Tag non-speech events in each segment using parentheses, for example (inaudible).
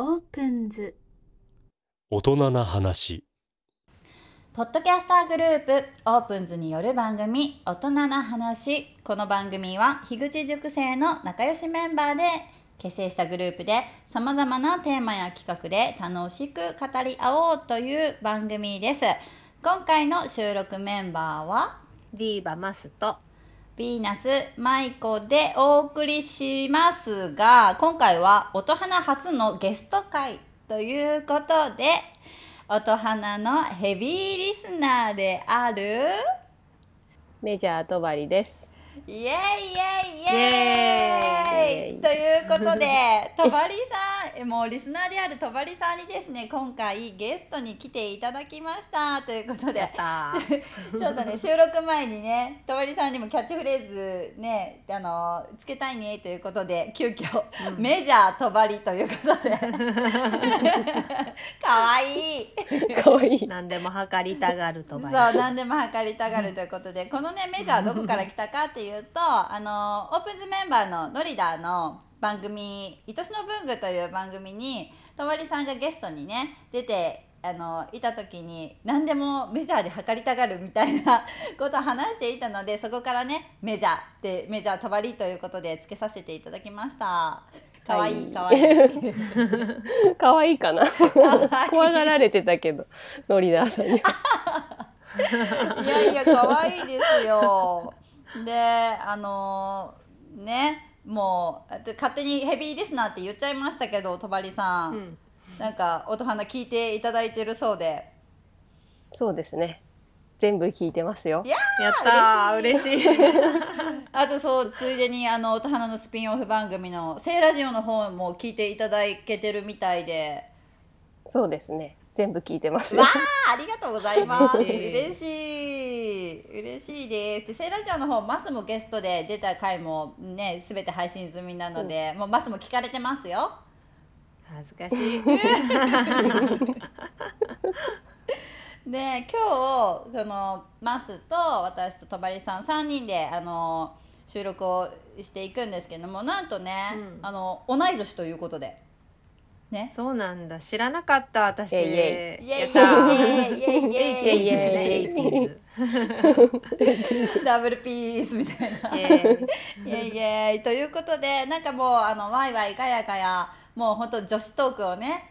オープンズ大人な話。ポッドキャスターグループオープンズによる番組大人な話。この番組は樋口塾生の仲良しメンバーで結成したグループでさまざまなテーマや企画で楽しく語り合おうという番組です。今回の収録メンバーはディーバマスとヴィーナス舞子でお送りしますが今回は音花初のゲスト会ということで音花のヘビーリスナーであるメジャーとばりです。イエイイエイイエイということでとばりさんもうリスナーであるとばりさんにですね今回ゲストに来ていただきましたということでちょっとね収録前にねとばりさんにもキャッチフレーズねあのつけたいねということで急遽、メジャーとばりということでかわいいかわいい。何でも測りたがるとそうば何でも測りたがるということでこのねメジャーどこから来たかっていうとあのオープンズメンバーのノリダーの番組「愛しの文具」という番組にとわりさんがゲストにね出てあのいた時に何でもメジャーで測りたがるみたいな (laughs) ことを話していたのでそこからねメジャーでメジャーとばりということでつけさせていただきました。かわいいかわいい。かわいい (laughs) かな。怖がられてたけど、ノリダーさんに。(laughs) いやいや可愛いですよ。であのねもうで勝手にヘビーリスナーって言っちゃいましたけどとばりさん、うん。なんか音花聞いていただいてるそうで。そうですね。全部聞いてますよ。い。ややったー。嬉しい。(laughs) あとそうついでにあの音花のスピンオフ番組の「聖ラジオ」の方も聞いていただけてるみたいで。そうですね。全部聞いてます。よわ。あありがとうございます。(laughs) 嬉しい。嬉しい。嬉しいです。でセイラジオの方マスもゲストで出た回もねすべて配信済みなので、もうマスも聞かれてますよ。恥ずかしい。(laughs) で今日このマスと私ととばりさん3人であの収録をしていくんですけどもなんとね、うん。あの同い年ということでね。そうなんだ。知らなかった私。イェイ。イエイ。イエイ。やったーイ。エイ。イエイ。イエイ。イエイ。イエイ。80s ダブルピースみたいなイ。エイ。エイ。イエイ。ということでなんかもうあのワイ。ワイ。ガヤガヤもう本当女子トークをね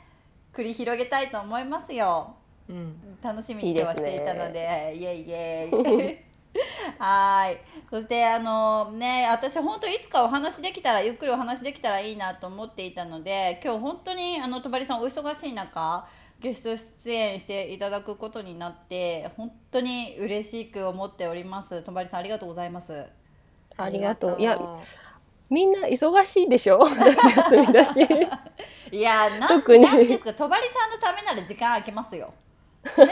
繰り広げたいと思いますよイうん楽しみに今日はしていたのでイエイ。イエイ (laughs) はーいそしてあのね私本当いつかお話できたらゆっくりお話できたらいいなと思っていたので今日本当にあのとばりさんお忙しい中ゲスト出演していただくことになって本当に嬉しく思っておりますとばりさんありがとうございますありがとう。いや、みんな忙しいでしょ？(laughs) 夏休みだし。いやな特になんですか？とばりさんのためなら時間空けますよ。ねえ。(laughs) ね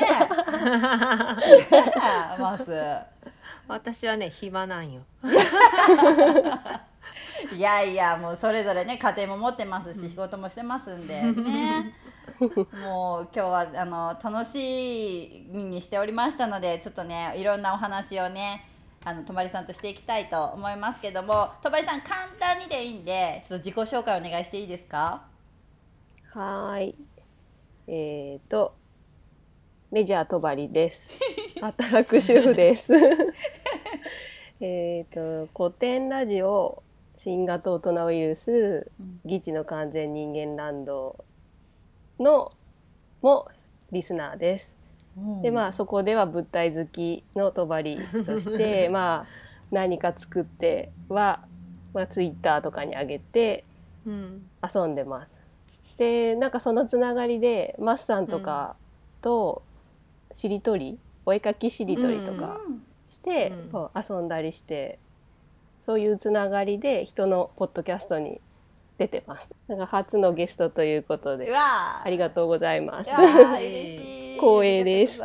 えマス。私はね暇なんよ (laughs) いやいやもうそれぞれね家庭も持ってますし仕事もしてますんでね。(laughs) もう今日はあの楽しみにしておりましたのでちょっとねいろんなお話をねあのとばりさんとしていきたいと思いますけどもとばりさん簡単にでいいんでちょっと自己紹介お願いしていいですか？はーい。えっ、と、メジャーとばりです。働く主婦です。(laughs) えっと、古典ラジオ、新型大人ウイルス、議事の完全人間ランドのもリスナーです。でまあそこでは物体好きのとばりとして (laughs) まあ何か作っては、まあ、ツイッターとかに上げてうん遊んでます。でなんかそのつながりでマスさんとかとしりとり、お絵かきしりとりとかして、うん遊んだりしてそういうつながりで人のポッドキャストに出てます。なんか初のゲストということうでわありがとうございます。(laughs) 光栄です。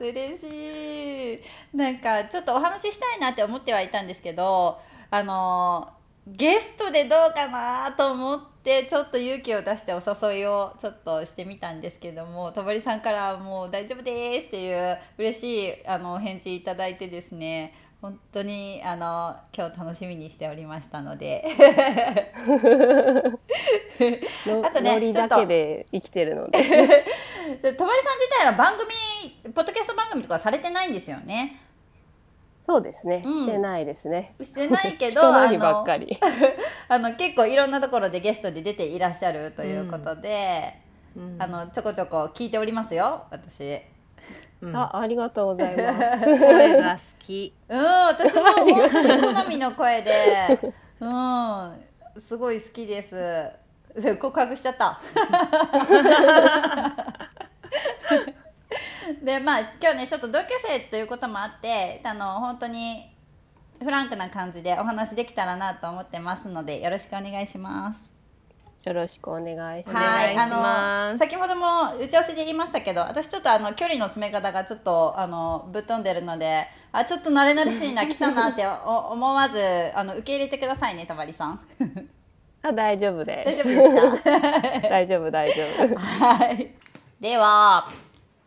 嬉しい。なんかちょっとお話ししたいなって思ってはいたんですけど、あのゲストでどうかなと思ってちょっと勇気を出してお誘いをちょっとしてみたんですけども、とばりさんからもう大丈夫ですっていう嬉しいあのお返事いただいてですね。本当にあの今日楽しみにしておりましたのでの (laughs) あとねだけで生きてるので (laughs) でとまりさん自体は番組ポッドキャスト番組とかされてないんですよね。そうですね、うん。してないですね。してないけど (laughs) あにばっのかり。あの (laughs) 結構いろんなところでゲストで出ていらっしゃるということで、うん。あのちょこちょこ聞いておりますよ私。うん。あありがとうございます。(laughs) 声が好き。うん私も好みの声で。うん。すごい好きです。告白しちゃった (laughs) でまあ今日ねちょっと同級生ということもあってあの本当にフランクな感じでお話できたらなと思ってますのでよろしくお願いします。よろしくお願いしおます。願いあの先ほども打ち合わせで言いましたけど私ちょっとあの距離の詰め方がちょっとあのぶっ飛んでるのであちょっと慣れ慣れしいな来たなってお思わずあの受け入れてくださいねたまりさん。あ大丈夫で大す丈夫ですか？(laughs) 大丈夫大丈夫。はい。では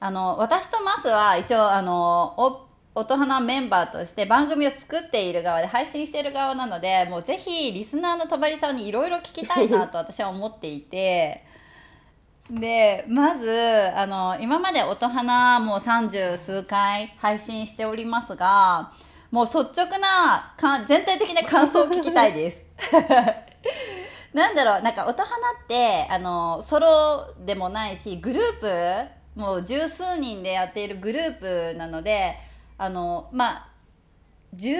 あの私とマスは一応あのお音花メンバーとして番組を作っている側で配信している側なのでもうぜひリスナーのとばりさんにいろいろ聞きたいなと (laughs) 私は思っていてでまずあの今まで音花もう30数回配信しておりますがもう率直なか全体的な感想を聞きたいです。(laughs) なんだろうなんか音花ってあのソロでもないしグループもう十数人でやっているグループなのであのまあ10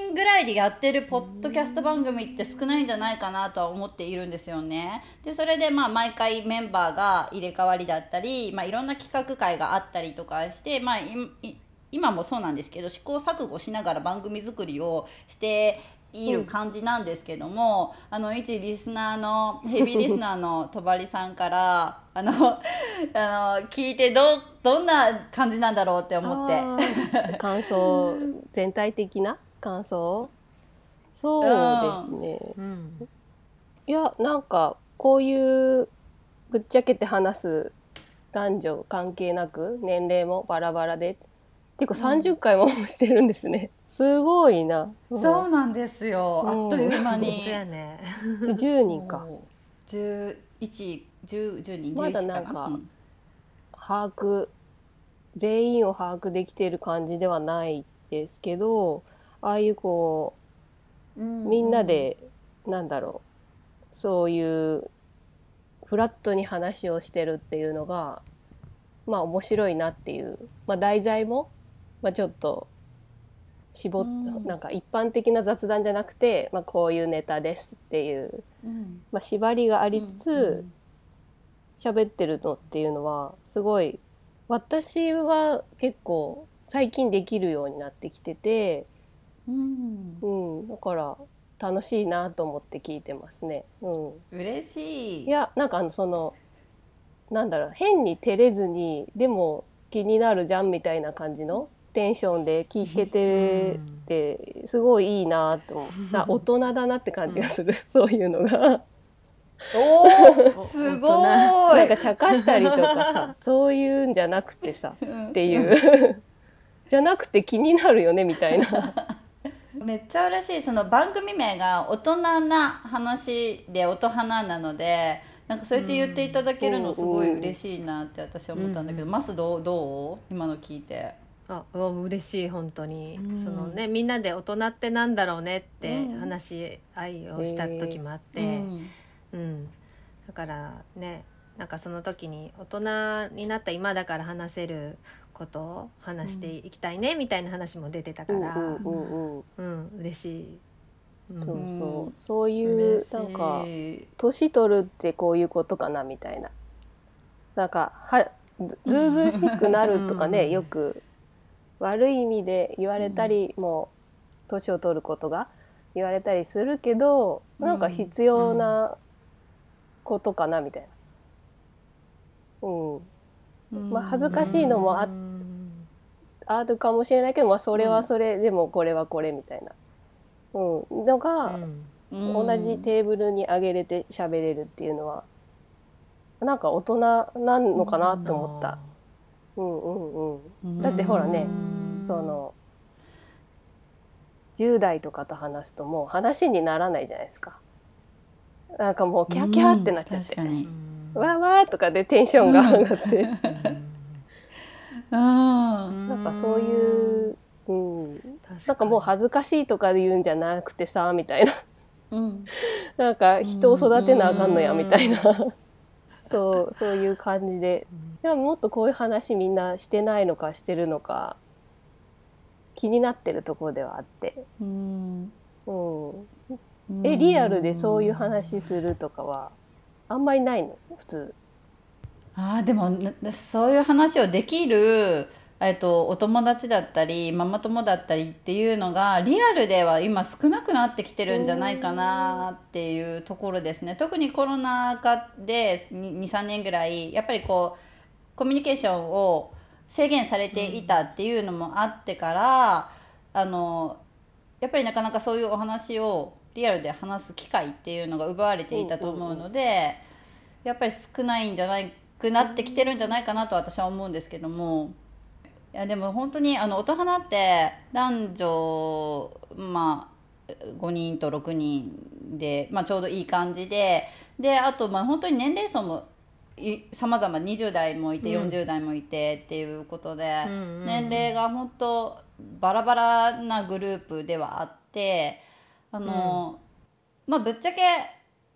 人ぐらいでやってるポッドキャスト番組って少ないんじゃないかなとは思っているんですよね。でそれでまあ毎回メンバーが入れ替わりだったり、まあ、いろんな企画会があったりとかして、まあ、今もそうなんですけど試行錯誤しながら番組作りをしている感じなんですけども、あの一リスナーのヘビーリスナーのとばりさんから (laughs) あのあの聞いてどどんな感じなんだろうって思って。(laughs) 感想全体的な感想？そうですね、うん。いやなんかこういうぶっちゃけて話す男女関係なく年齢もバラバラで。っていうか30回もしてるんですね、すごいな、うんそうなんですよ、うん。あっという間本に当やね。10人か。十一十十人まだ11なんかうん。把握全員を把握できている感じではないですけどああいうこうんうみんなで、なんだろう。そういうフラットに話をしてるっていうのがまあ面白いなっていう、まあ、題材も、まあ、ちょっと絞っ、うん。なんか一般的な雑談じゃなくて、まあ、こういうネタですっていう、うん。まあ、縛りがありつつ、うん。喋ってるのっていうのはすごい私は結構最近できるようになってきてて、うん。うん、だから楽しいなと思って聞いてますね。うん、嬉しい。いやなんかあのそのなんだろう変に照れずにでも気になるじゃんみたいな感じのテンションで聞けててすごいいいなと。思うあ大人だなって感じがする、そういうのが。おお (laughs) すごい。なんか茶化したりとかさそういうんじゃなくてさっていう。じゃなくて気になるよねみたいな。(laughs) めっちゃ嬉しいその番組名が大人な話で音花なのでなんかそうやって言っていただけるのすごい嬉しいなって私は思ったんだけど、マスどうどう？今の聞いてあうん嬉しい本当に、うん。そのねみんなで大人ってなんだろうねってうん。話し合いをした時もあって、うん。うん、だからねなんかその時に大人になった今だから話せることを話していきたいねみたいな話も出てたから、うん。嬉しい。うん。そうそう、うんそういうなんか年取るってこういうことかなみたいな。なんかはずずうずうしくなるとかねうん。よく悪い意味で言われたり、もう年を取ることが言われたりするけど、なんか必要なことかなみたいな。うん、まあ恥ずかしいのもあうん。あるかもしれないけど、まあ、それはそれ、でもこれはこれみたいな、うん、のが、うん。うん同じテーブルに上げれて喋れるっていうのはなんか大人なのかなと思った。。うんうんうん。だってほらねうん。その10代とかと話すともう話にならないじゃないですか。なんかもうキャーキャーってなっちゃって、わーわーとかでテンションが上がって、うん。なんかそういう、うん、なんかもう恥ずかしいとかで言うんじゃなくてさみたいな。うん。なんか人を育てなあかんのやうんみたいなそうそういう感じで。でももっとこういう話みんなしてないのかしてるのか気になってるところではあって、うん。うん、えリアルでそういう話するとかはあんまりないの？普通。あーでもなそういう話をできる、えっと、お友達だったりママ友だったりっていうのがリアルでは今少なくなってきてるんじゃないかなっていうところですね。特にコロナ禍で23年ぐらいやっぱりこうコミュニケーションを制限されていたっていうのもあってから、あのやっぱりなかなかそういうお話をリアルで話す機会っていうのが奪われていたと思うので、やっぱり少ないんじゃないくなってきてるんじゃないかなと私は思うんですけども。いやでも本当にあの音花って男女まあ5人と6人で、まあ、ちょうどいい感じでであとまあ本当に年齢層もさまざま20代もいてうん。40代もいてっていうことで、うんうんうん。年齢が本当バラバラなグループではあってあの、まあぶっちゃけ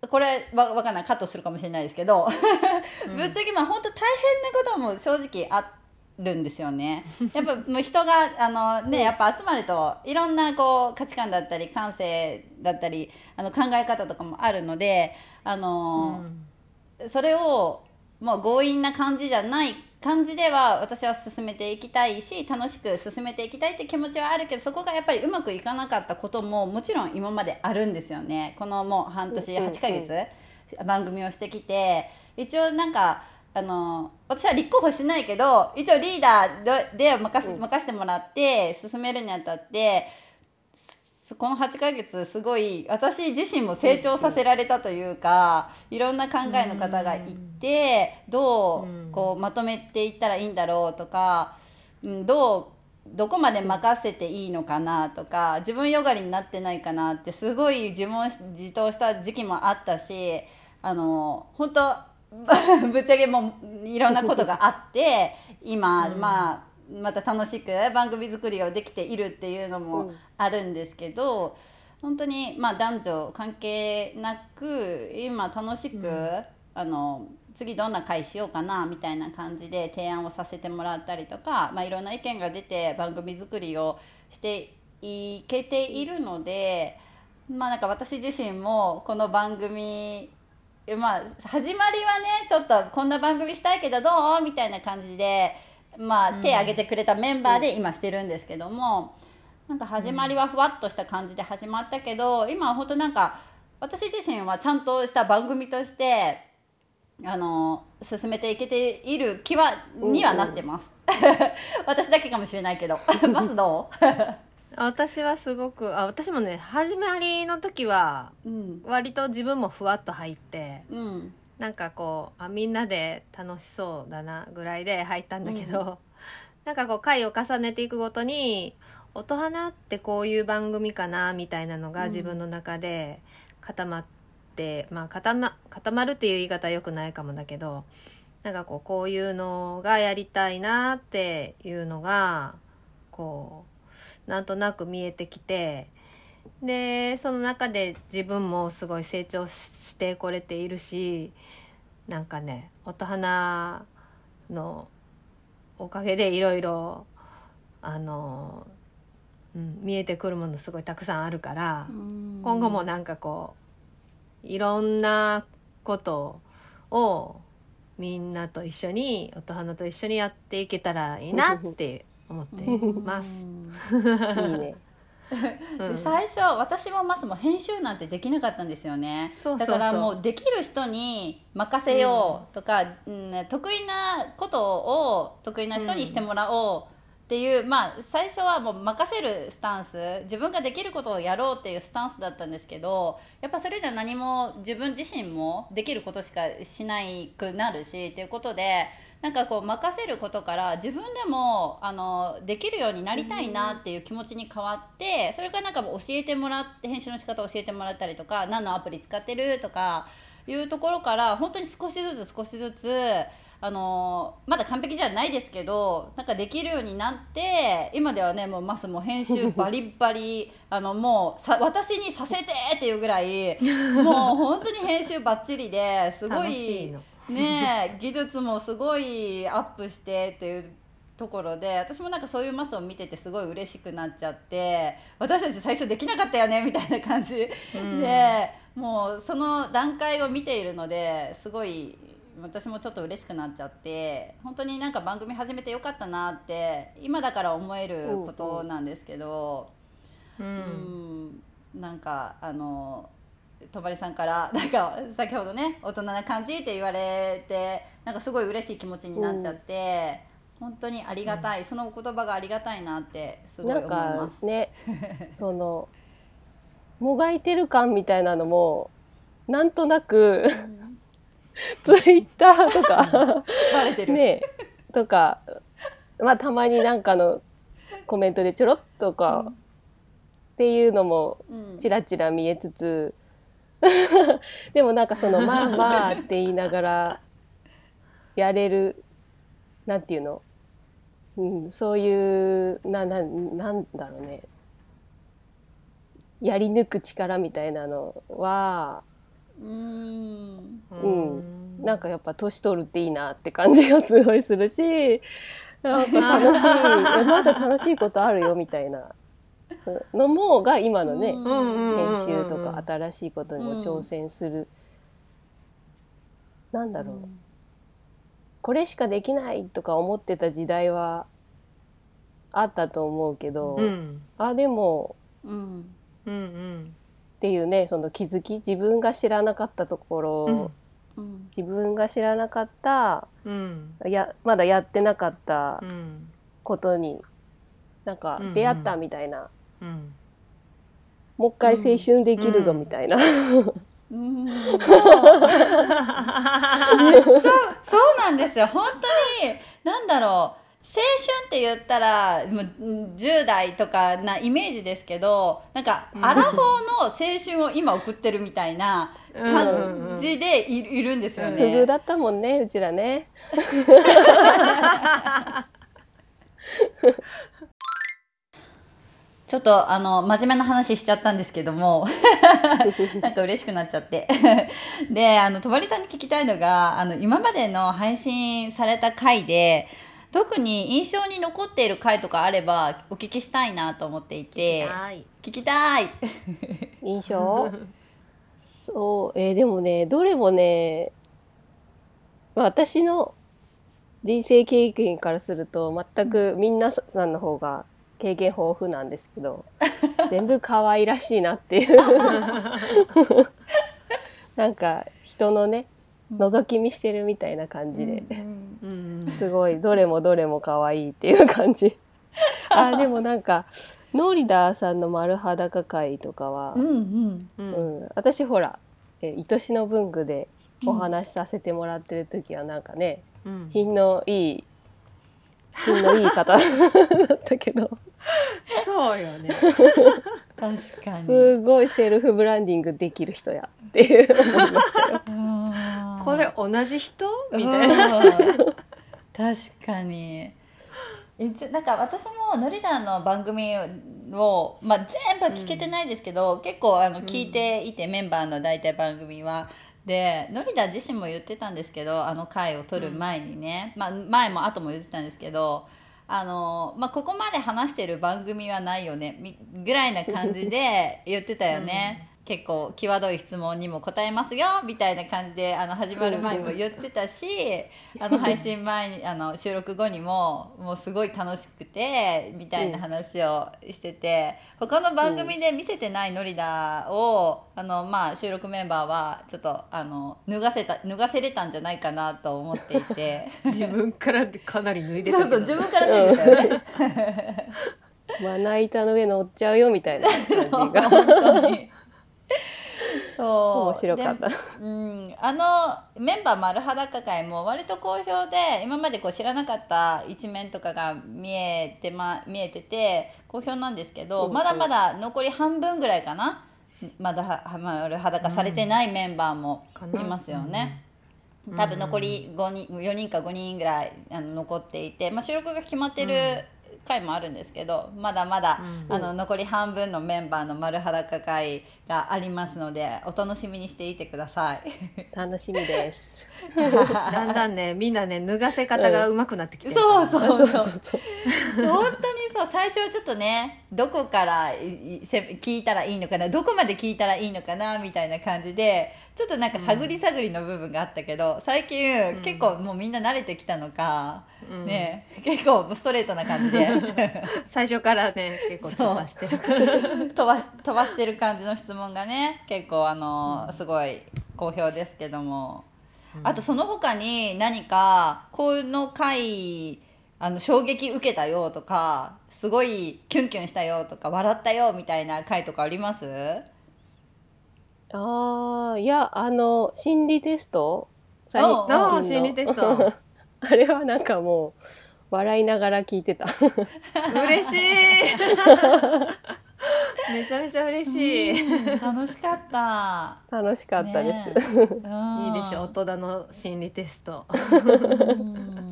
これわわかんない。カットするかもしれないですけど (laughs) ぶっちゃけまあ本当大変なことも正直あるんですよね。やっぱもう人があのねやっぱ集まるといろんなこう価値観だったり感性だったりあの考え方とかもあるのであの、それをもう強引な感じじゃない感じでは私は進めていきたいし楽しく進めていきたいって気持ちはあるけどそこがやっぱりうまくいかなかったことももちろん今まであるんですよね。このもう半年うんうんうん8ヶ月番組をしてきて。一応なんかあの私は立候補してないけど一応リーダーでで任せ任せてもらって進めるにあたってすこの8ヶ月すごい私自身も成長させられたというかいろんな考えの方がいてどうこうまとめていったらいいんだろうとか、うん、どうどこまで任せていいのかなとか自分よがりになってないかなってすごい自問自答した時期もあったしあの本当 (laughs) ぶっちゃけもういろんなことがあって今、まあまた楽しく番組作りをできているっていうのもあるんですけど、本当にまあ男女関係なく今楽しく、あの次どんな会しようかなみたいな感じで提案をさせてもらったりとか、まあ、いろんな意見が出て番組作りをしていけているので、まあ、なんか私自身もこの番組まあ始まりはねちょっとこんな番組したいけどどう？みたいな感じで、まあ、手挙げてくれたメンバーで今してるんですけども、なんか始まりはふわっとした感じで始まったけど、今は本当なんか私自身はちゃんとした番組としてあの進めていけている気はにはなってます。(laughs) 私だけかもしれないけど。(laughs) マスど私はすごくあ私もね始まりの時はう、うん。割と自分もふわっと入ってうん。なんかこうあみんなで楽しそうだなぐらいで入ったんだけど、(laughs) なんかこう回を重ねていくごとに音花ってこういう番組かなみたいなのがうん。自分の中で固まって、まあ固ま固まるっていう言い方はよくないかもだけどなんかこうこういうのがやりたいなっていうのがこうなんとなく見えてきてでその中で自分もすごい成長してこれているしなんかね音花のおかげでいろいろあの、うん、見えてくるものすごいたくさんあるから、今後もなんかこういろんなことをみんなと一緒に音花と一緒にやっていけたらいいなって思ってます。いいね。うん。で最初私もマスも編集なんてできなかったんですよね。だからもうできる人に任せようとか、うん得意なことを得意な人にしてもらおうっていう、まあ最初はもう任せるスタンス自分ができることをやろうっていうスタンスだったんですけどやっぱそれじゃ何も自分自身もできることしかしないくなるしっていうことでなんかこう任せることから自分でもあのできるようになりたいなっていう気持ちに変わってそれからなんか教えてもらって編集の仕方を教えてもらったりとか何のアプリ使ってるとかいうところから本当に少しずつ少しずつあのまだ完璧じゃないですけどなんかできるようになって今ではねもうマスも編集 (laughs) バリバリあのもうさ私にさせてっていうぐらいもう本当に編集ばっちりですごいね技術もすごいアップしてっていうところで私もなんかそういうマスを見ててすごい嬉しくなっちゃって私たち最初できなかったよねみたいな感じ。で、もうその段階を見ているのですごい私もちょっと嬉しくなっちゃって本当になんか番組始めてよかったなって今だから思えることなんですけど。ううんん。なんかあのとばりさんから (laughs) なんか先ほどね大人な感じって言われてなんかすごい嬉しい気持ちになっちゃって、本当にありがたい、そのお言葉がありがたいなってすごい思いなんかます。ね (laughs) そのもがいてる感みたいなのもなんとなくツイッターとか (laughs) バレてる、ねとかまあたまになんかのコメントでちょろっとか、っていうのもうん。ちらちら見えつつ (laughs) でもなんかそのまあまあって言いながらやれるなんていうの、うん、そういうなななんだろうね。やり抜く力みたいなのはうん。うん。なんかやっぱ年取るっていいなって感じがすごいするしやっぱ楽しい (laughs) まだ楽しいことあるよみたいなのもが今のね、編集とか新しいことにも挑戦する、なんだろう、これしかできないとか思ってた時代はあったと思うけど、うん。あでもうん。うんうん。っていうねその気づき自分が知らなかったところ、うん。うん。自分が知らなかったうん。やまだやってなかったうん。ことになんかうんうん。出会ったみたいな、うん。もう一回青春できるぞうんみたいな、うん。そうそう。そうなんですよ。本当に。なんだろう。青春って言ったらもううん10代とかなイメージですけどなんかアラフォーの青春を今送ってるみたいな感じでい,、いるんですよ不遇ね。だったもんねうちらね。(laughs) ちょっとあの真面目な話しちゃったんですけども。(laughs) なんか嬉しくなっちゃって。であのとばりさんに聞きたいのがあの今までの配信された回で特に印象に残っている回とかあればお聞きしたいなと思っていて。はい。聞きたい。印象？(laughs) そう、えーでもねどれもねまあ私の人生経験からすると全くみんなさんの方が経験豊富なんですけど (laughs) 全部可愛らしいなっていう。(laughs) なんか人のね覗き見してるみたいな感じで、うんすごいどれもどれも可愛いっていう感じ。あでもなんかノーリダーさんの丸裸会とかは、うんうん。ううんん、私ほら「え愛しの文具」でお話しさせてもらってる時はなんかね、うん。品のいい品のいい方だったけど (laughs) そうよね。(laughs) 確かに。すごいセルフブランディングできる人やっていう思いましたよ。(laughs) うんこれ同じ人？みたいな。うん。確かに。なんか私もノリダーの番組を、まあ、全部は聞けてないですけど、結構あの聞いていて、メンバーの大体番組は。でノリダー自身も言ってたんですけどあの回を撮る前にね、まあ、前も後も言ってたんですけどあの、まあ、ここまで話してる番組はないよねぐらいな感じで言ってたよね。結構際どい質問にも答えますよみたいな感じであの始まる前にも言ってたしあの配信前にあの収録後にももうすごい楽しくてみたいな話をしてて他の番組で見せてないノリダをあの、まあ、収録メンバーはちょっとあの脱がせた脱がせれたんじゃないかなと思っていて。(laughs) 自分からかなり脱いでそうたけどそう自分から脱いでたよね。(laughs) まな板の上乗っちゃうよみたいな感じが。(laughs) そう。面白かったでうん、あのメンバー丸裸会も割と好評で今までこう知らなかった一面とかが見えて,、ま、見えてて好評なんですけど、うんうんまだまだ残り半分ぐらいかな？まだは丸裸されてないメンバーもいますよね。多分残り5人4人か5人ぐらいあの残っていて、まあ、収録が決まってる回もあるんですけどまだまだ、あの残り半分のメンバーの丸裸会がありますのでお楽しみにしていてください。(laughs) 楽しみです。(laughs) だんだんねみんなね脱がせ方が上手くなってきてるそうそうそうそう本当にそう最初はちょっとねどこから聞いたらいいのかなどこまで聞いたらいいのかなみたいな感じでちょっとなんか探り探りの部分があったけど、最近、結構もうみんな慣れてきたのか、ね結構ストレートな感じで。(laughs) 最初からね結構飛ばしてる。(laughs) 飛ばし飛ばしてる感じの質問がね結構あの、すごい好評ですけども、あとその他に何かこの回あの衝撃受けたよとかすごいキュンキュンしたよとか笑ったよみたいな回とかあります？ああ、いや、あの、心理テスト？最近の。心理テスト。(laughs) あれはなんかもう、笑いながら聞いてた。嬉しい。めちゃめちゃ嬉しい、うん。楽しかった。楽しかったです。ねえ。いいでしょ大人の心理テスト。うん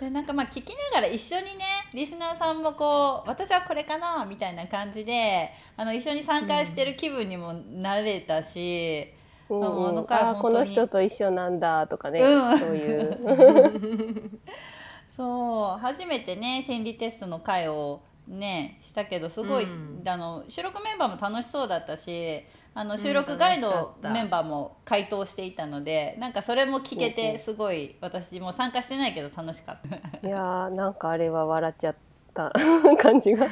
でなんかまあ聞きながら一緒にねリスナーさんもこう私はこれかなみたいな感じであの一緒に参加してる気分にもなれたし、うんうん。あの回あーこの人と一緒なんだとかね、うん。そういう。(laughs) そう初めてね心理テストの回をねしたけどすごい、うん。あの収録メンバーも楽しそうだったしあの収録うんガイドメンバーも回答していたのでなんかそれも聞けうんうんてすごい私も参加してないけど楽しかった。いやー (laughs) なんかあれは笑っちゃった (laughs) 感じが。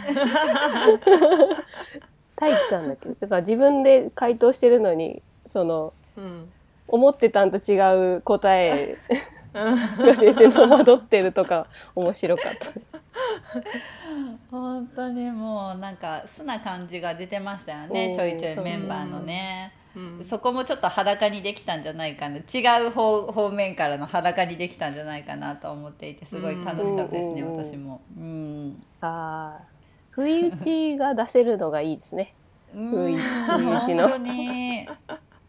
大輝さんだっけ？だから自分で回答してるのにそのうん思ってたんと違う答え (laughs) が出て戸惑ってるとか面白かった。(laughs) 本当にもうなんか素な感じが出てましたよねうんちょいちょいメンバーのね。うん。そこもちょっと裸にできたんじゃないかな違う方方面からの裸にできたんじゃないかなと思っていてすごい楽しかったですね、うん。私も。うん。ああ不意打ちが出せるのがいいですね。不意打ちの。本当に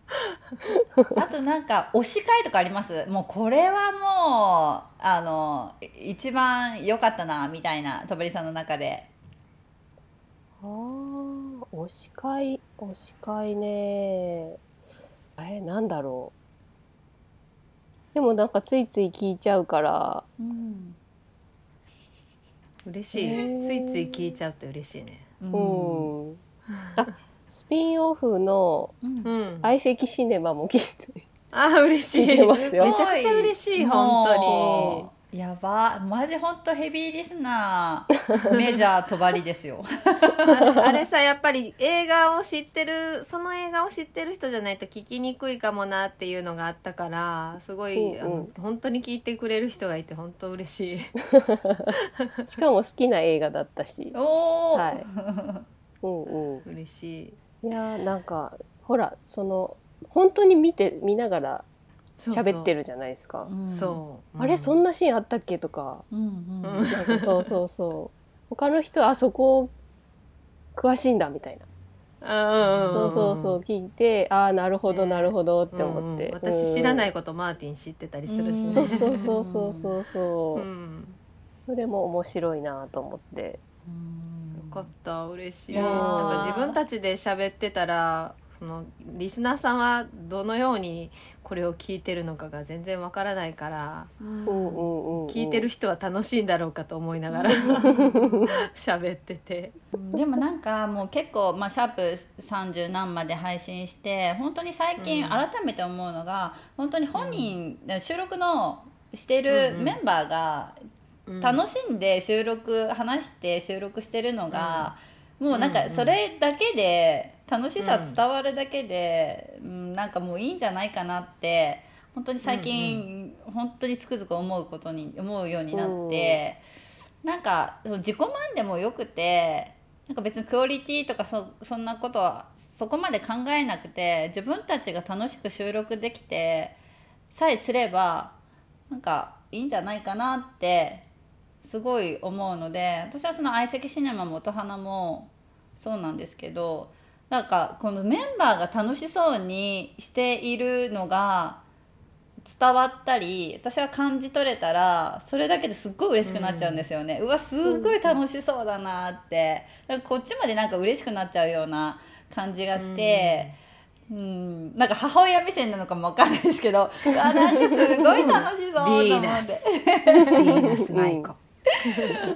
(laughs) あとなんか推し会とかあります？もうこれはもうあのい一番良かったなみたいな戸張さんの中で。ああ推し会推し会ね。えなんだろう。でもなんかついつい聞いちゃうから。うん、嬉しい、へー。ついつい聞いちゃうと嬉しいね。ううんん、あスピンオフのうん。うん相席シネマも聞いて。あー嬉しい。めちゃくちゃ嬉しい本当に。やば。マジ本当ヘビーリスナー。メジャーとばりですよ。(laughs) あれさやっぱり映画を知ってるその映画を知ってる人じゃないと聞きにくいかもなっていうのがあったからすごい、うんうん。あの本当に聞いてくれる人がいて本当嬉しい。(laughs) しかも好きな映画だったし。おお、はいうんうん。嬉しい。いやーなんかほらその本当に見て見ながら喋ってるるじゃないですか。うん。そう。あれそんなシーンあったっけとか。うんうん。うんなんかそうそうそう。他の人あそこ詳しいんだみたいな、うんそうそうそう聞いてああなるほどね。なるほどって思って、うんうん。私知らないい、ことマーティン知ってたりするしうん。ねそうそうそうそうそう。そう、うん。それも面白いなと思って。うん。よかった嬉しい。なんか自分たちで喋ってたらそのリスナーさんはどのようにこれを聞いてるのかが全然わからないからうん。うんうんうん聞いてる人は楽しいんだろうかと思いながら (laughs) 喋ってて。でもなんかもう結構、まあ、シャープ30何まで配信して本当に最近うん。改めて思うのが、本当に本人、収録のしてるうんうん。メンバーが楽しんで収録話して収録してるのが、もうなんかそれだけで楽しさ伝わるだけで、うんなんかもういいんじゃないかなって本当に最近、本当につくづく思うことに思うようになって、なんか自己満でもよくてなんか別にクオリティとかそそんなことはそこまで考えなくて自分たちが楽しく収録できてさえすればなんかいいんじゃないかなってすごい思うので私はその相席シネマも音花もそうなんですけどなんかこのメンバーが楽しそうにしているのが伝わったり私は感じ取れたらそれだけですっごい嬉しくなっちゃうんですよね、うわすごい楽しそうだなって。なんかこっちまでなんか嬉しくなっちゃうような感じがして。うん、なんか母親目線なのかもわかんないですけどうわなんかすごい楽しそうと思って。ビーナス。舞子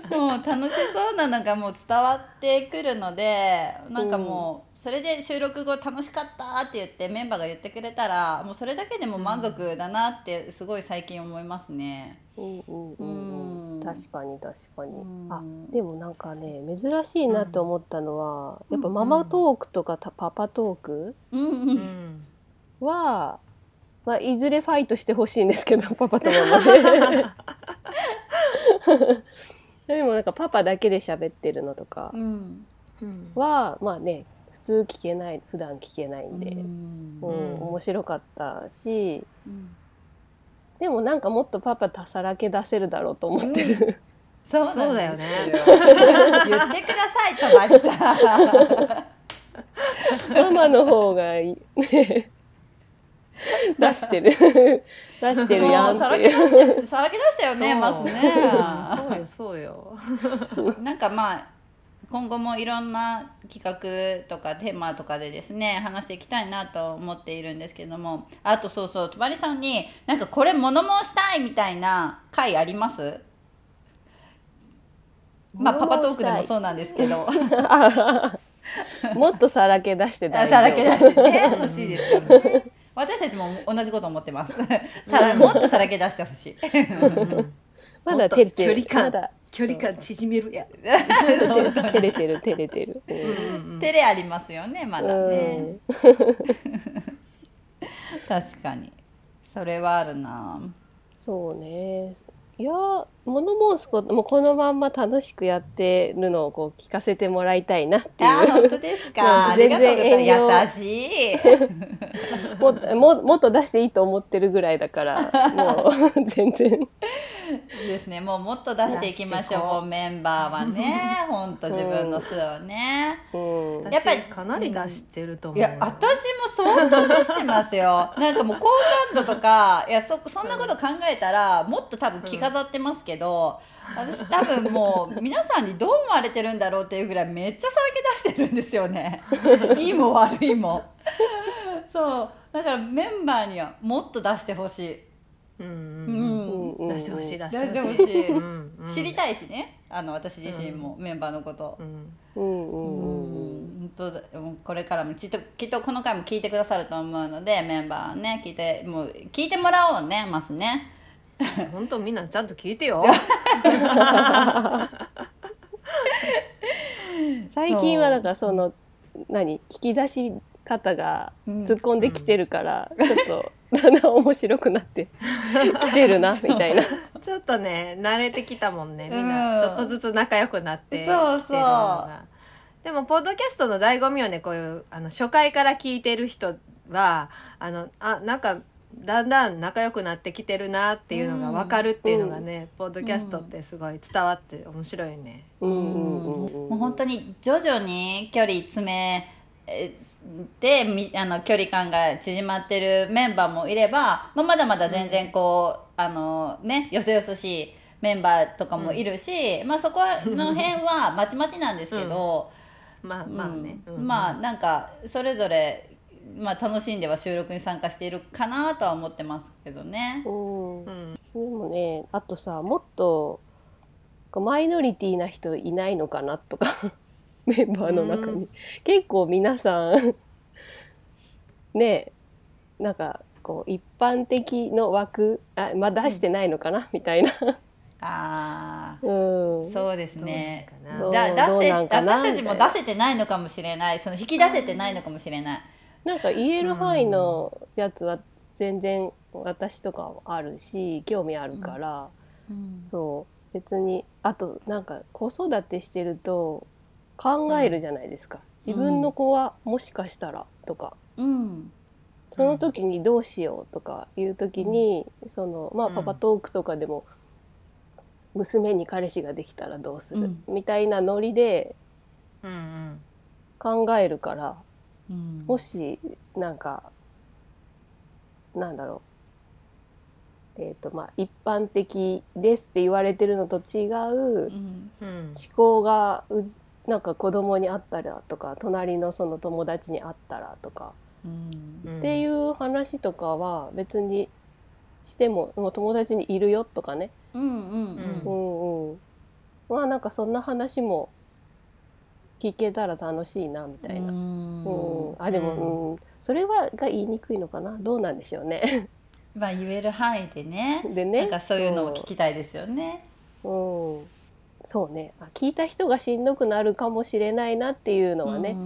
もう楽しそうなのがもう伝わってくるのでなんかもうそれで収録後楽しかったって言ってメンバーが言ってくれたらもうそれだけでも満足だなってすごい最近思いますね。うんうんうんうん。うん、確かに確かに、うん。あでもなんかね珍しいなって思ったのは、やっぱママトークとかたパパトークうんううんん。は、まあ、いずれファイトしてほしいんですけどパパとママで (laughs) (laughs) でもなんかパパだけで喋ってるのとかうん。うん。はまあね普通聞けない普段聞けないんで、ううんん面白かったし。うん。でもなんかもっとパパたさらけ出せるだろうと思ってる、そうなんそうだよね。(laughs) 言ってくださいとばりさ。ん。(laughs) ママの方がいい。ね (laughs) 出してる。(laughs) 出してるやんさらけ出してさらけ出したよねまずね。そうよそうよ。(laughs) なんかまあ今後もいろんな企画とかテーマとかでですね話していきたいなと思っているんですけども。あとそうそうとばりさんになんかこれ物申したいみたいな回あります？まあパパトークでもそうなんですけど。もっとさらけ出して大丈夫さらけ出してね。欲しいですよね私たちも同じこと思ってます。(laughs) さらもっとさらけ出してほしい。(laughs) まだ照れてる。距離感まだ。距離感縮める。や。(laughs) 照れてる照れてる、うん照れありますよねまだね。確かに。それはあるなそうね。いや物申すこともうこのまんま楽しくやってるのをこう聞かせてもらいたいなってあいう。本当です (laughs) もか全然優しいもももっと出していいと思ってるぐらいだからもう全然。(laughs) ですね。もうもっと出していきましょうう。メンバーはね本当自分の素をね、うん。やっぱり私かなり出してると思う。いや私も相当出してますよ。なんかもう好感度とかいやそそんなこと考えたらもっと多分着飾ってますけど、私多分もう皆さんにどう思われてるんだろうっていうぐらいめっちゃさらけ出してるんですよね。(laughs) いいも悪いも。そう。だからメンバーにはもっと出してほしい、うんううん。んうん出してほしい。出出してほししい、いうんうん知りたいしね。あの私自身もメンバーのこと。う、んうんうん。ううん。ん。本当だもうこれからもきっときっとこの回も聞いてくださると思うのでメンバーはね聞いてもう聞いてもらおうねますね (laughs) 本当みんなちゃんと聞いてよ。(laughs) 最近はだからその何聞き出し方が突っ込んできてるから、ちょっとだんだん面白くなって (laughs) きてるなみたいな。ちょっとね慣れてきたもんねみんうん。なちょっとずつ仲良くなってそうそう。でもポッドキャストの醍醐味はねこういうあの初回から聞いてる人はあのあなんかだんだん仲良くなってきてるなっていうのが分かるっていうのがね、ポッドキャストってすごい伝わって面白いね。うん。うん。うん。うん。もう本当に徐々に距離詰めえでみあの距離感が縮まってるメンバーもいれば、まあ、まだまだ全然こう、あのねよそよそしいメンバーとかもいるし、まあそこの辺はまちまちなん。ですけど、まあまあね、うん。まあなん。かそれぞれ、まあ、楽しんでは収録に参加しているかなとは思ってますけどね。うん。うん。でもねあとさもっとこうマイノリティな人いないのかなとか (laughs) メンバーの中に、う結構皆さんねなんかこう一般的の枠あまあ出してないのかな、みたいな、あー。うん、そうですね。どうなんかな。どうだ出せなんかな。私たちも出せてないのかもしれない。その引き出せてないのかもしれない。なんか言える範囲のやつは全然私とかあるし興味あるから、そう。別にあとなんか子育てしてると考えるじゃないですか、自分の子はもしかしたらとか。うん。その時にどうしようとかいう時に、そのまあうん。パパトークとかでも、娘に彼氏ができたらどうする、うん。みたいなノリでうんうん。考えるからうん。もしなんかなんだろう。えっ、とまあ一般的ですって言われてるのと違ううん。うん。思考がうじなんか子供に会ったらとか隣のその友達に会ったらとか、うん。っていう話とかは別にしてももう友達にいるよとかね、うんうんううんんうん、まあなんかそんな話も聞けたら楽しいなみたいな。うん。うん、あでも、うん。それはが言いにくいのかな？どうなんでしょうね。(laughs) まあ言える範囲でね。でねなんかそういうのを聞きたいですよね。そう,、うん、そうね。あ聞いた人がしんどくなるかもしれないなっていうのはね、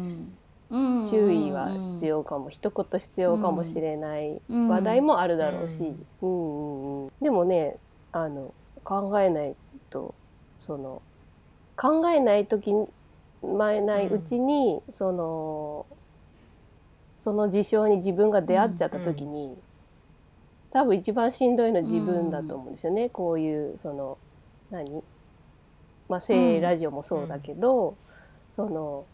うん、注意は必要かも、一言必要かもしれない。うん。話題もあるだろうし、ううんうんうん。でもねあの考えないとその考えない時に前ないうちに、そのその事象に自分が出会っちゃった時に、多分一番しんどいのは自分だと思うんですよね、こういうその何？まあ性ラジオもそうだけど、その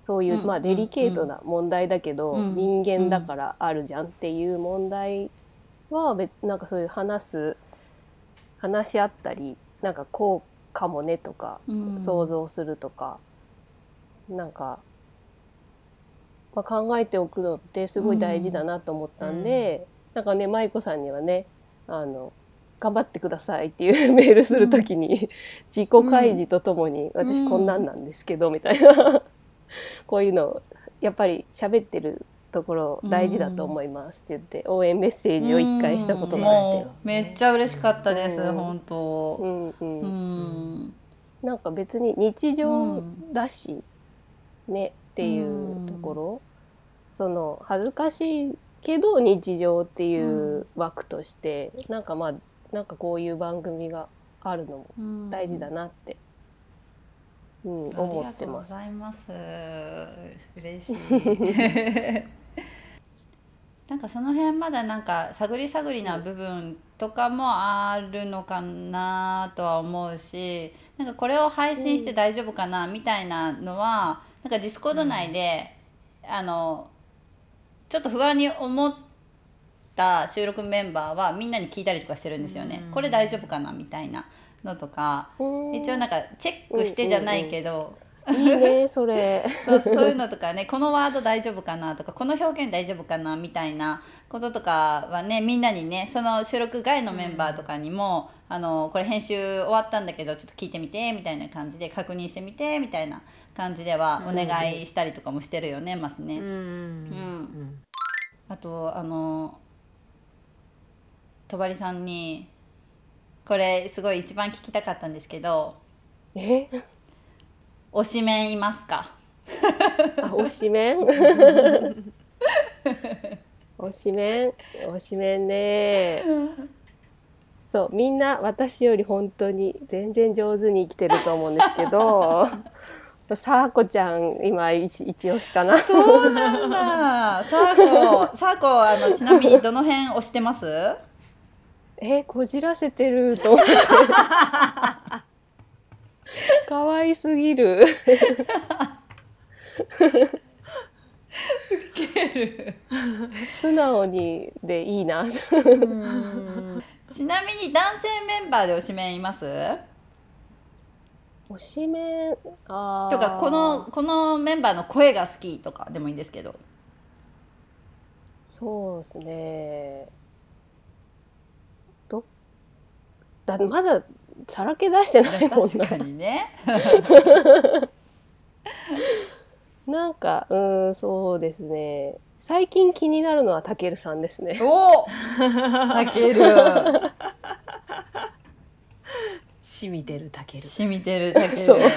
そういう、うん。まあデリケートな問題だけど、うん。人間だからあるじゃんっていう問題は別なんかそういう話す話し合ったりなんかこうかもねとか、うん。想像するとかなんか、まあ、考えておくのってすごい大事だなと思ったんで、なんかね舞子さんにはねあの頑張ってくださいっていう (laughs) メールするときに、自己開示とともに、私こんなんなんですけどみたいな。(laughs) こういうのをやっぱり喋ってるところ大事だと思いますって言って応援メッセージを一回したことがあるんですよ。も。うめっちゃ嬉しかったです、うん。本当。うんううん。ん、なんか別に日常だし、ねっていうところ、その恥ずかしいけど日常っていう枠として、なんかまあなんかこういう番組があるのもうん。大事だなって、うんありがとうございます。嬉しい。(laughs) なんかその辺まだなんか探り探りな部分とかもあるのかなとは思うしなんかこれを配信して大丈夫かなみたいなのはなんかディスコード内で、あのちょっと不安に思った収録メンバーはみんなに聞いたりとかしてるんですよね。これ大丈夫かなみたいなのとかうん一応なんかチェックしてじゃないけど。いいねそれ。そうそういうのとかねこのワード大丈夫かなとかこの表現大丈夫かなみたいなこととかはねみんなにねその収録外のメンバーとかにも、あのこれ編集終わったんだけどちょっと聞いてみてみたいな感じで確認してみてみたいな感じではお願いしたりとかもしてるよね、ますね。うん。うん。あとあのとばりさんにこれすごい一番聞きたかったんですけどえ？推しメンいますか？あ推しメン？推しメン？推しメンね。そうみんな私より本当に全然上手に生きてると思うんですけど。さあこちゃん今一一押しかな。そうなんだ。サーコ、サーコ、あの、ちなみにどの辺押してます？えこじらせてると思って (laughs) 可愛すぎる。素直にでいいな。ちなみに男性メンバーで推しメンいます？推しメンあー。とか、この、このメンバーの声が好きとかでもいいんですけど。そうですね。どだまださらけ出してないもん確なかにね。(laughs) なんかうんそうですね最近気になるのはたけるさんですねおお。たける。染みてるたける染みてるたける。そうそう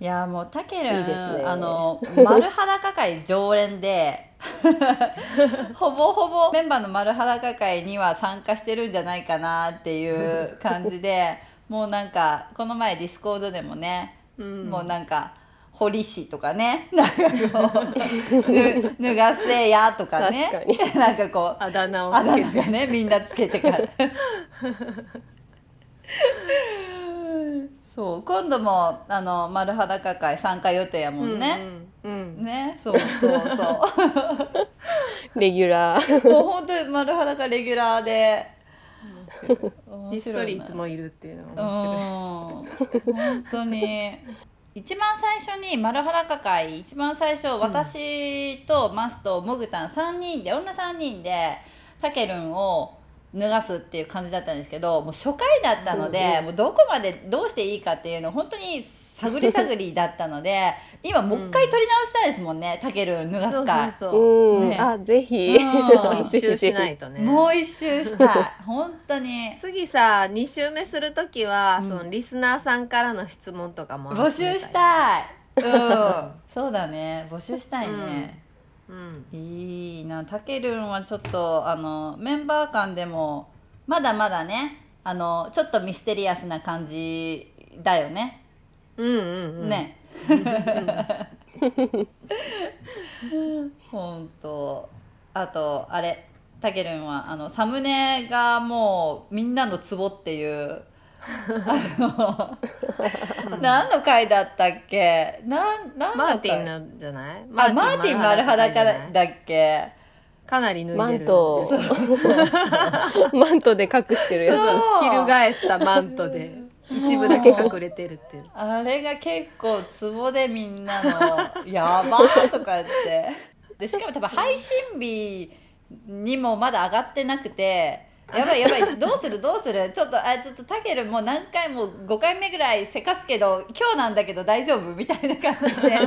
いやもうたけるいいですね。あの丸裸会常連で (laughs) ほぼほぼメンバーの丸裸会には参加してるんじゃないかなっていう感じでもうなんかこの前ディスコードでもね、うん。もうなんか堀市とかねなんかこうぬ脱がせやとかね確かなんかこうあだ名をつけて。ねみんなつけてから (laughs) そう今度もあの丸裸会参加予定やもんね、うんうんうん。ねそうそう。そ (laughs) レギュラー。うもう本当に丸裸レギュラーで。面ひっそりいつもいるっていうのが面白い。うん。本当に。一番最初に丸裸会一番最初私とマスとモグタン3人で女3人でタケルンを脱がすっていう感じだったんですけどもう初回だったので、もうどこまでどうしていいかっていうの本当に探り探りだったので (laughs) 今もう一回撮り直したいですもんね、タケルン脱がそうす会。そうそう。うん、ね。あぜひ、うん一周 (laughs) しないとね。もう一周したい。(laughs) 本当に。次さ2週目する時は、うん。そのリスナーさんからの質問とかも募集したい。うん。そうだね。募集したいね、うん。いいな。たけるんはちょっとあのメンバー間でもまだまだねあのちょっとミステリアスな感じだよね、うんうんうん。ね。ほんとあとあれ。たけるんはあのサムネがもうみんなのツボっていうあの何の回だったっけ？なんなんだマーティンなんじゃない？あマーティン丸裸だっけ？かなり脱いでる。マント。マントで隠してるやそう。翻ったマントで一部だけ隠れてる。っていうあれが結構ツボでみんなの「やばー」とか言ってでしかも多分配信日にもまだ上がってなくてやばいやばい。どうする？どうする？ちょっとあちょっとたけるもう何回も5回目ぐらいせかすけど今日なんだけど大丈夫？みたいな感じで。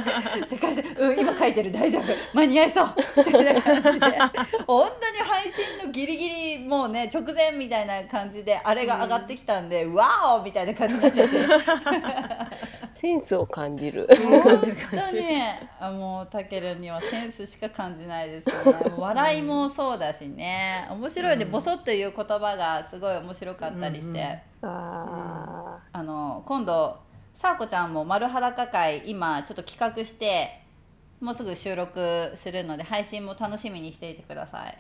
せかして「うん今書いてる。大丈夫。間に合いそう」みたいな感じで。本当に配信のギリギリもうね直前みたいな感じであれが上がってきたんで「わお!」みたいな感じになっちゃって。つセンスを感じる。本当に。あもうたけるにはセンスしか感じないですよね笑いもそうだしね。面白いね、ボソっていう言葉がすごい面白かったりして、うんうんああの今度さあこちゃんも丸裸会今ちょっと企画してもうすぐ収録するので配信も楽しみにしていてください。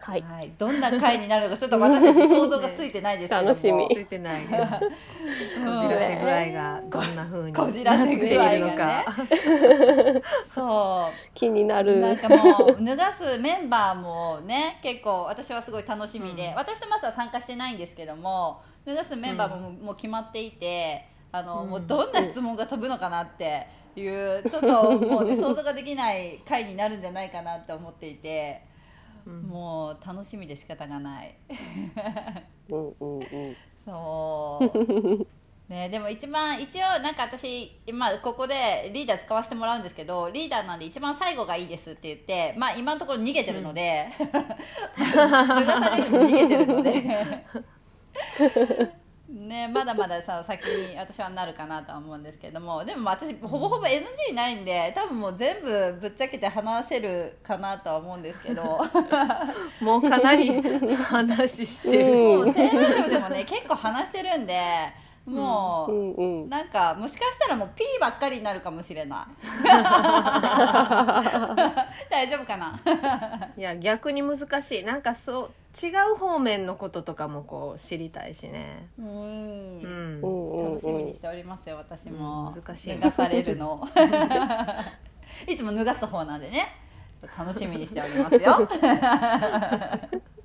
ーはい。はい、どんな回になるのかちょっと私たち想像がついてないですけども。楽しみ。ついてない。(laughs) こじらせ具合がどんな風にこじらせ具合がね。(laughs) そう。気になる。なんかもう脱がすメンバーもね結構私はすごい楽しみで、私とマスは参加してないんですけども脱がすメンバーももう決まっていてあの、もうどんな質問が飛ぶのかなっていうちょっともうね想像ができない回になるんじゃないかなって思っていて、もう楽しみで仕方がない。うんうんうん。そう。ね、でも一番一応なんか私今ここでリーダー使わせてもらうんですけどリーダーなんで一番最後がいいですって言ってまあ今のところ逃げてるので、(laughs) 脱がされるの逃げてるのでねまだまださ先に私はなるかなとは思うんですけども。でもまあ私ほぼほぼ NG ないんで多分もう全部ぶっちゃけて話せるかなとは思うんですけど。もうかなり話してるし、もう聖ラジオでもね結構話してるんでもう、うんうん。なんかもしかしたらもう P ばっかりになるかもしれない。(laughs) 大丈夫かな？いや逆に難しい。なんかそう違う方面のこととかもこう知りたいしね。うん。うん。楽しみにしておりますよ私も、うん。難しい。脱がされるの。(laughs) いつも脱がす方なんでね。楽しみにしておりますよ (laughs)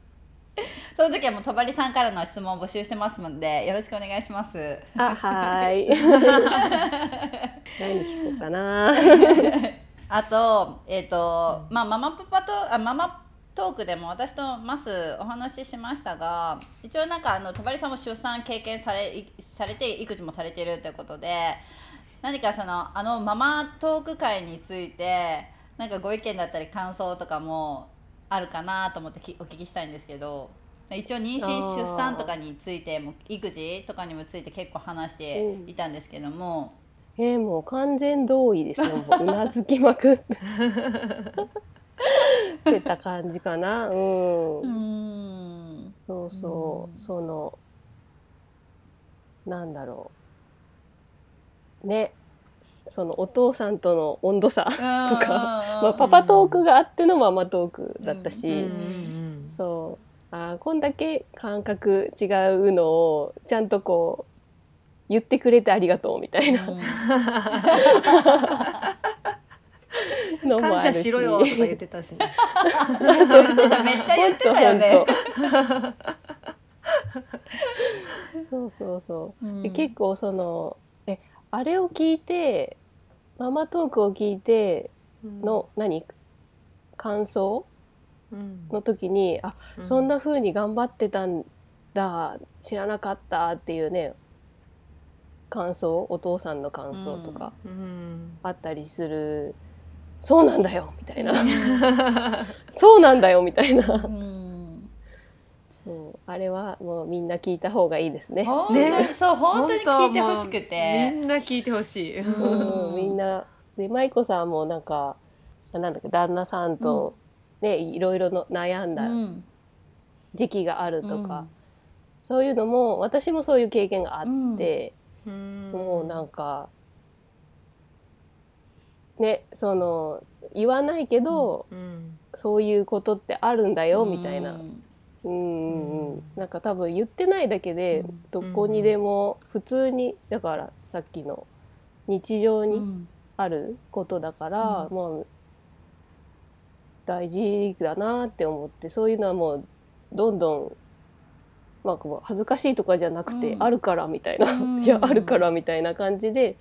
その時はもうとばりさんからの質問を募集してますのでよろしくお願いします。あはーい。(laughs) 何聞こうかな。(laughs) あとえっ、とまあママパパとあママトークでも私とマスお話ししましたが一応なんかあのとばりさんも出産経験されいされて育児もされているということで何かそのあのママトーク会についてなんかご意見だったり感想とかもあるかなと思ってきお聞きしたいんですけど一応妊娠出産とかについても育児とかにもついて結構話していたんですけども、えーもう完全同意ですよ (laughs) もううなずきまくって。ってた感じかな。うん、うーん。そうそう、そのなんだろう。ね。そのお父さんとの温度差とか、まあ、パパトークがあってのママトークだったし、うん。うん。そうあーこんだけ感覚違うのをちゃんとこう言ってくれてありがとうみたいな。(laughs) のも感あるし。謝しろよとか言ってたしね。めっちゃ言ってたよね。そうそうそう、うん。で結構そのえあれを聞いてママトークを聞いての、何？感想？うんの時にあ、うん。そんな風に頑張ってたんだ知らなかったっていうね感想お父さんの感想とかうん。あったりする、そうなんだよみたいな。(laughs) そうなんだよみたいな。うん。そうあれはもうみんな聞いた方がいいですね。本当にそう本当に聞いてほしくみて。んな聞いてほしい。うん、みんな。で舞子さんもなんかなんだっけ旦那さんと、ねいろいろの悩んだうん。時期があるとか、そういうのも私もそういう経験があって、もうなんかねその言わないけど、うん。そういうことってあるんだよみたいな、うんうんうん。うん、なんか多分言ってないだけで、うん。どこにでも普通にだからさっきの日常にうん。あることだから、もう大事だなって思ってそういうのはもうどんどんまあこう恥ずかしいとかじゃなくて、うんあるからみたいな、うん (laughs) いやあるからみたいな感じで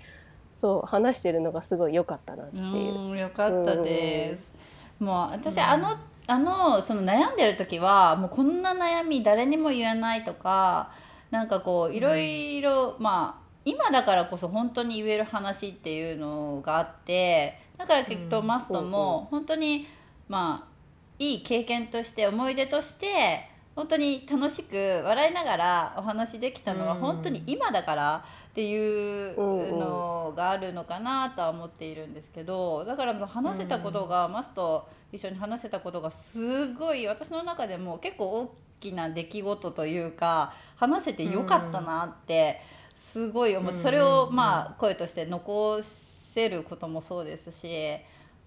そう話してるのがすごい良かったなっていう。うんよかったです。もう私、あのあのその悩んでる時はもうこんな悩み誰にも言えないとかなんかこういろいろ、まあ今だからこそ本当に言える話っていうのがあってだからきっとマストも本当にまあいい経験として思い出として本当に楽しく笑いながらお話できたのはうん。本当に今だからっていううんのがあるのかなとは思っているんですけどだからもう話せたことが、マスと一緒に話せたことがすごい私の中でも結構大きな出来事というか話せてよかったなってすごい思って、うんそれをまあ声として残せることもそうですし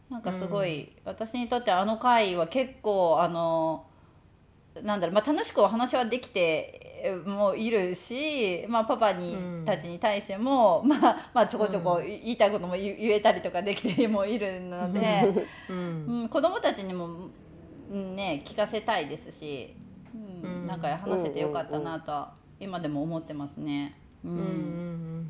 なんかすごい、私にとってあの回は結構あのなんだろう、まあ、楽しくお話はできてえもいるし、まあ、パパに、うんたちに対しても、まあ、まあちょこちょこ言いたいことも言言えたりとかできて (laughs) もいるので、(laughs) うん。うん、子供たちにも、うんね、聞かせたいですし、うんうん。なんか話せてよかったなとは今でも思ってますね。うん。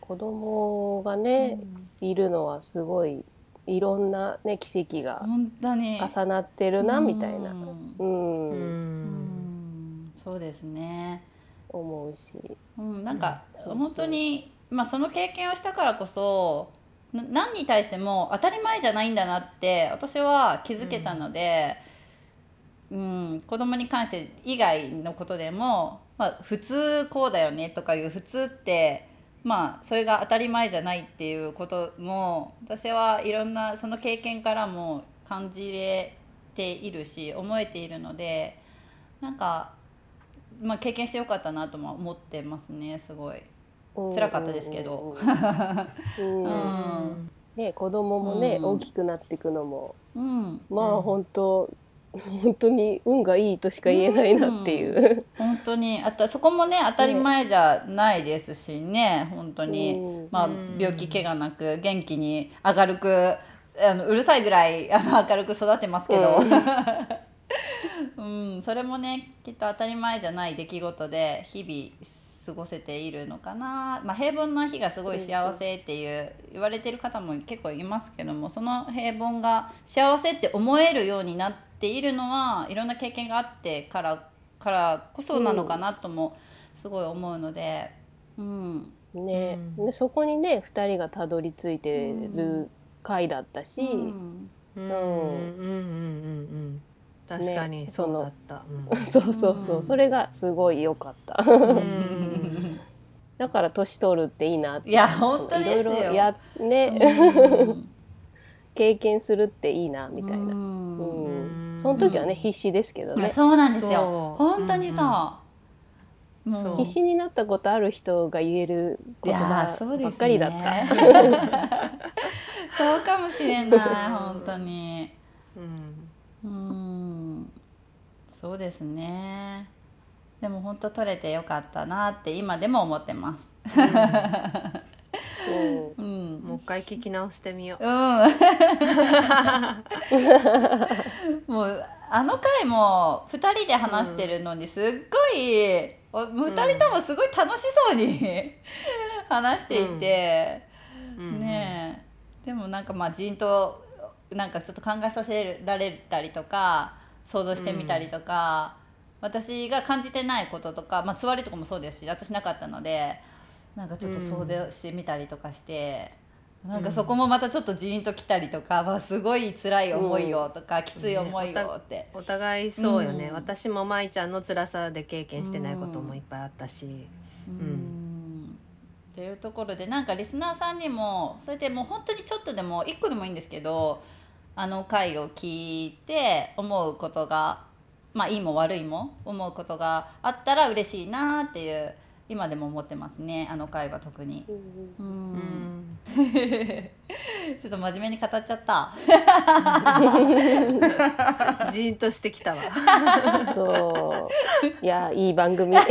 子供がね、いるのはすごいいろんなね奇跡が本当に。重なってるなみたいな、ううん。うん。うん。そうですね。思うし、うん、なんか、本当に、まあ、その経験をしたからこそな何に対しても当たり前じゃないんだなって私は気づけたので、うん子供に関して以外のことでも、まあ、普通こうだよねとかいう普通ってまあそれが当たり前じゃないっていうことも私はいろんなその経験からも感じれているし思えているのでなんか、まあ、経験してよかったなとも思ってますねすごい。辛かったですけど。(laughs) うん。うん。ね子供もね、うん。大きくなっていくのも。うん、まあ本当本当に運がいいとしか言えないなっていう。本当に。あたそこもね当たり前じゃないですしね。本当に、うん。まあうん。病気怪我なく元気に明るくあのうるさいぐらい (laughs) あの明るく育ってますけど、(laughs) うん。それもねきっと当たり前じゃない出来事で日々過ごせているのかな、まあ、平凡な日がすごい幸せっていう言われてる方も結構いますけどもその平凡が幸せって思えるようになっているのはいろんな経験があってからからこそなのかなともすごい思うので、うん、ね。うん。でそこにね2人がたどり着いてる回だったし、うん。うん。うん。うんうん確かにねそうだった。そ (laughs) うそうそう、それがすごい良かった。うん。(laughs) だから年取るっていいなって。いや本当ですよ。いろいろやね、うん。(laughs) 経験するっていいなみたいな、ううんんその時はね必死ですけどね。そうなんですよ。本当にそう、もそう。必死になったことある人が言える言葉ばっかりだった。(laughs) そうかもしれない本当に。うん。うん。そうですね。でも本当取れてよかったなって今でも思ってますう。んうん。もう一回聞き直してみよう。うん。(laughs) もうあの回も2人で話してるのにすっごい、お2人ともすごい楽しそうに (laughs) 話していて、うん。ねえ。でもなんかまあじんとなんかちょっと考えさせられたりとか想像してみたりとか、私が感じてないこととか、まあ、つわりとかもそうですし私なかったのでなんかちょっと想像してみたりとかして。なんかそこもまたちょっとジーンときたりとか、わすごい辛い思いよとか、きつい思いよって、お互いそうよね、うん。私も舞ちゃんの辛さで経験してないこともいっぱいあったし、うん。っていうところでなんかリスナーさんにもそれでもう本当にちょっとでも1個でもいいんですけどあの回を聞いて思うことがまあいいも悪いも思うことがあったら嬉しいなっていう今でも思ってますね。あの回は特に。うんうん。(laughs) ちょっと真面目に語っちゃった。(laughs) じーんとしてきたわ。そう。いやいい番組。(laughs)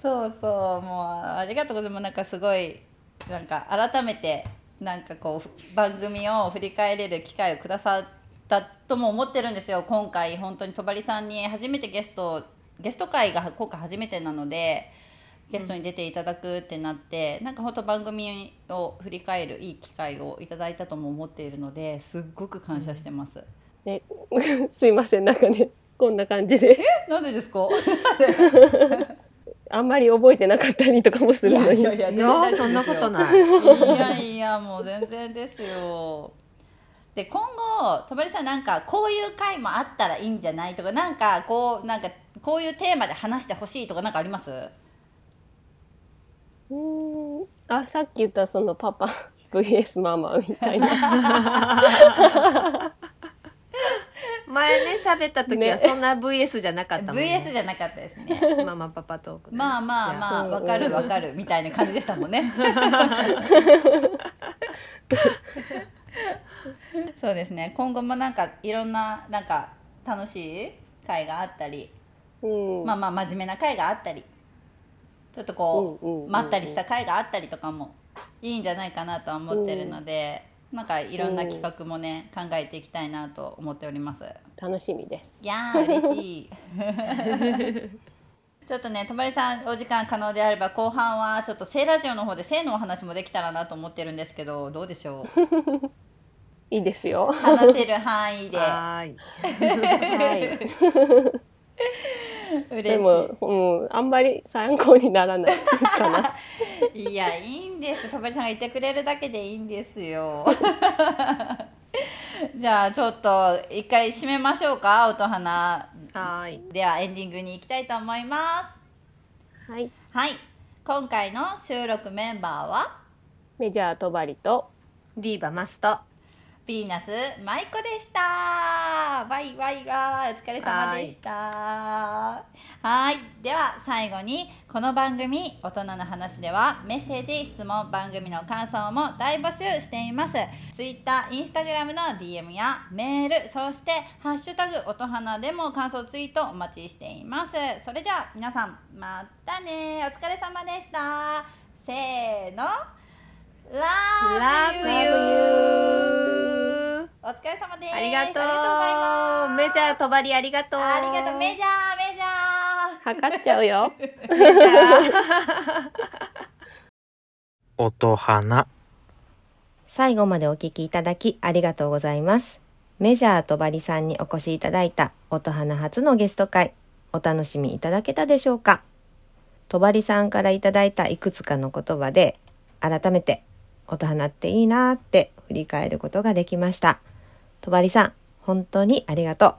そうそう。もうありがとうございます。なんかすごいなんか改めてなんかこう番組を振り返れる機会をくださったとも思ってるんですよ。今回本当に戸張さんに初めてゲストゲスト会が今回初めてなのでゲストに出ていただくってなって、なんか本当番組を振り返るいい機会をいただいたとも思っているのですっごく感謝してます。ね (laughs) すいません。なんかねこんな感じで。なんでですか？(laughs) あんまり覚えてなかったりとかもすいるのに。やいやいやいやーそんなことない。いやいやもう全然ですよ。で今後戸張さんなんかこういう回もあったらいいんじゃないとかなんかこうなんかこういうテーマで話してほしいとかなんかあります？うーんあさっき言ったそのパパ VS ママみたいな前ね喋った時はねそんな VS じゃなかったもん、ね、VS じゃなかったですね。ママパパトークね、まあまあまあうんわかるわかるみたいな感じでしたもんね。(laughs) そうですね。今後もなんかいろんななんか楽しい回があったり、うん。まあまあ真面目な回があったりちょっとこう、うんうんうんうん。まったりした回があったりとかもいいんじゃないかなとは思ってるので、なんかいろんな企画もね、考えていきたいなと思っております。楽しみです。いやー嬉しい。(laughs) ちょっとね、とばりさんお時間可能であれば後半はちょっと性ラジオの方で性のお話もできたらなと思ってるんですけどどうでしょう？いいですよ。話せる範囲で。はーい。でも、うん、あんまり参考にならないかな。しいいやいいんです。とばりさんがいてくれるだけでいいんですよ。じゃあちょっと一回締めましょうか音花。はーい。ではエンディングに行きたいと思います。はい。はい。今回の収録メンバーは？メジャーとばりと。ディーバマストヴィーナス舞子でした。バイバイバイお疲れ様でした。はい。では最後にこの番組「大人の話」ではメッセージ質問番組の感想も大募集しています。Twitter、Instagram の DM やメールそして「ハッシュタグ音花」でも感想ツイートお待ちしています。それでは皆さんまたね。お疲れ様でした。せーの。Love Love you お疲れ様です。ありがとうありがとうございます。メジャーとばりありがとうありがとう。メジャー、メジャー。測っちゃうよメジャー音花最後までお聞きいただきありがとうございます。メジャーとバリさんにお越しいただいた音花初のゲスト会、お楽しみいただけたでしょうかとばりさんからいただいたいくつかの言葉で、改めて音花っていいなーって振り返ることができました。とばりさん、本当にありがとう。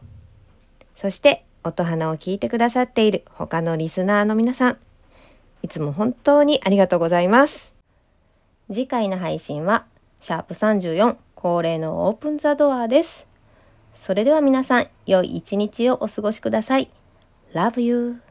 そして、音花を聞いてくださっている他のリスナーの皆さん、いつも本当にありがとうございます。次回の配信は、シャープ34恒例のオープンザドアです。それでは皆さん、良い一日をお過ごしください。Love you!